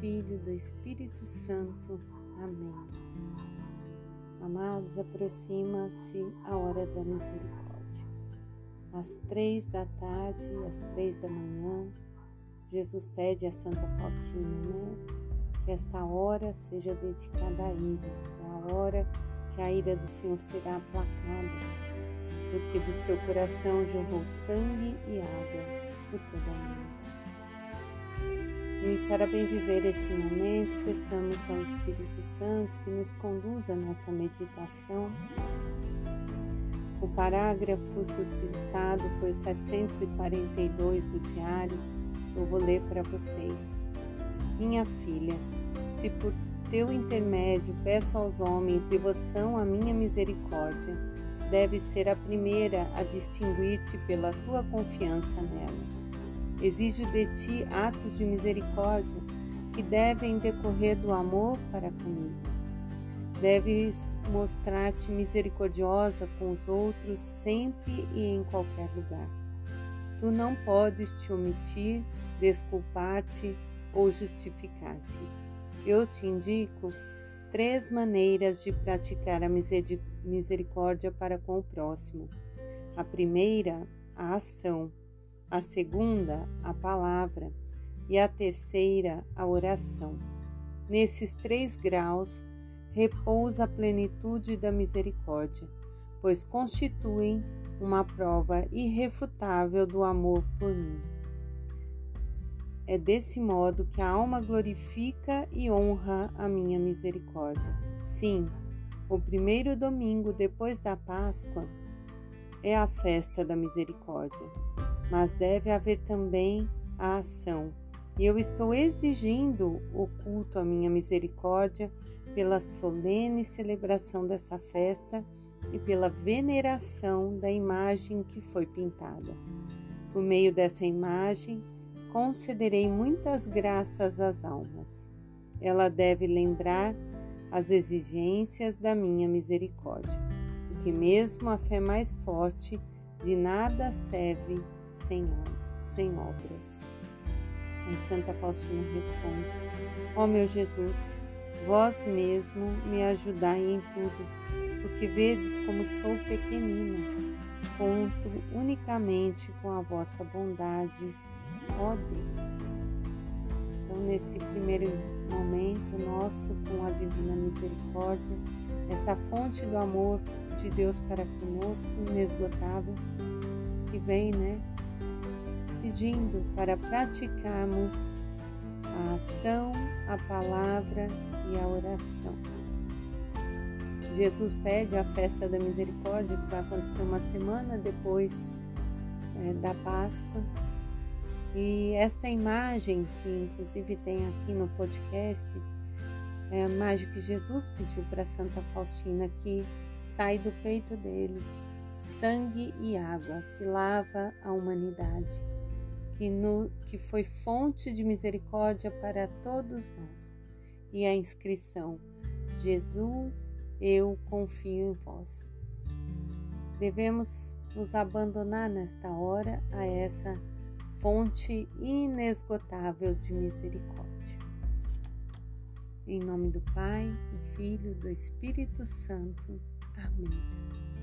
Filho e do Espírito Santo. Amém. Amados, aproxima-se a hora da misericórdia. Às três da tarde, às três da manhã, Jesus pede a Santa Faustina, né? Que esta hora seja dedicada a Ele, é a hora que a ira do Senhor será aplacada, porque do seu coração jorrou sangue e água por toda a humanidade. E para bem viver esse momento, peçamos ao Espírito Santo que nos conduza nessa meditação. O parágrafo suscitado foi 742 do diário, que eu vou ler para vocês. Minha filha, se por teu intermédio peço aos homens devoção à minha misericórdia, deve ser a primeira a distinguir-te pela tua confiança nela Exijo de ti atos de misericórdia que devem decorrer do amor para comigo. Deves mostrar-te misericordiosa com os outros sempre e em qualquer lugar. Tu não podes te omitir, desculpar-te ou justificar-te. Eu te indico três maneiras de praticar a misericórdia para com o próximo. A primeira, a ação a segunda, a palavra, e a terceira, a oração. Nesses três graus repousa a plenitude da misericórdia, pois constituem uma prova irrefutável do amor por mim. É desse modo que a alma glorifica e honra a minha misericórdia. Sim, o primeiro domingo depois da Páscoa é a festa da misericórdia mas deve haver também a ação. E eu estou exigindo o culto à minha misericórdia pela solene celebração dessa festa e pela veneração da imagem que foi pintada. Por meio dessa imagem, concederei muitas graças às almas. Ela deve lembrar as exigências da minha misericórdia, porque mesmo a fé mais forte de nada serve sem, sem obras. E Santa Faustina responde: Ó oh meu Jesus, vós mesmo me ajudai em tudo, porque vedes como sou pequenina. Conto unicamente com a vossa bondade, ó Deus. Então, nesse primeiro momento nosso, com a divina misericórdia, essa fonte do amor de Deus para conosco, inesgotável, que vem, né, pedindo para praticarmos a ação, a palavra e a oração. Jesus pede a festa da misericórdia, que vai acontecer uma semana depois é, da Páscoa. E essa imagem, que inclusive tem aqui no podcast, é a imagem que Jesus pediu para Santa Faustina, que sai do peito dele sangue e água, que lava a humanidade que, no, que foi fonte de misericórdia para todos nós. E a inscrição: Jesus, eu confio em vós. Devemos nos abandonar nesta hora a essa fonte inesgotável de misericórdia. Em nome do Pai, do Filho do Espírito Santo. Amém.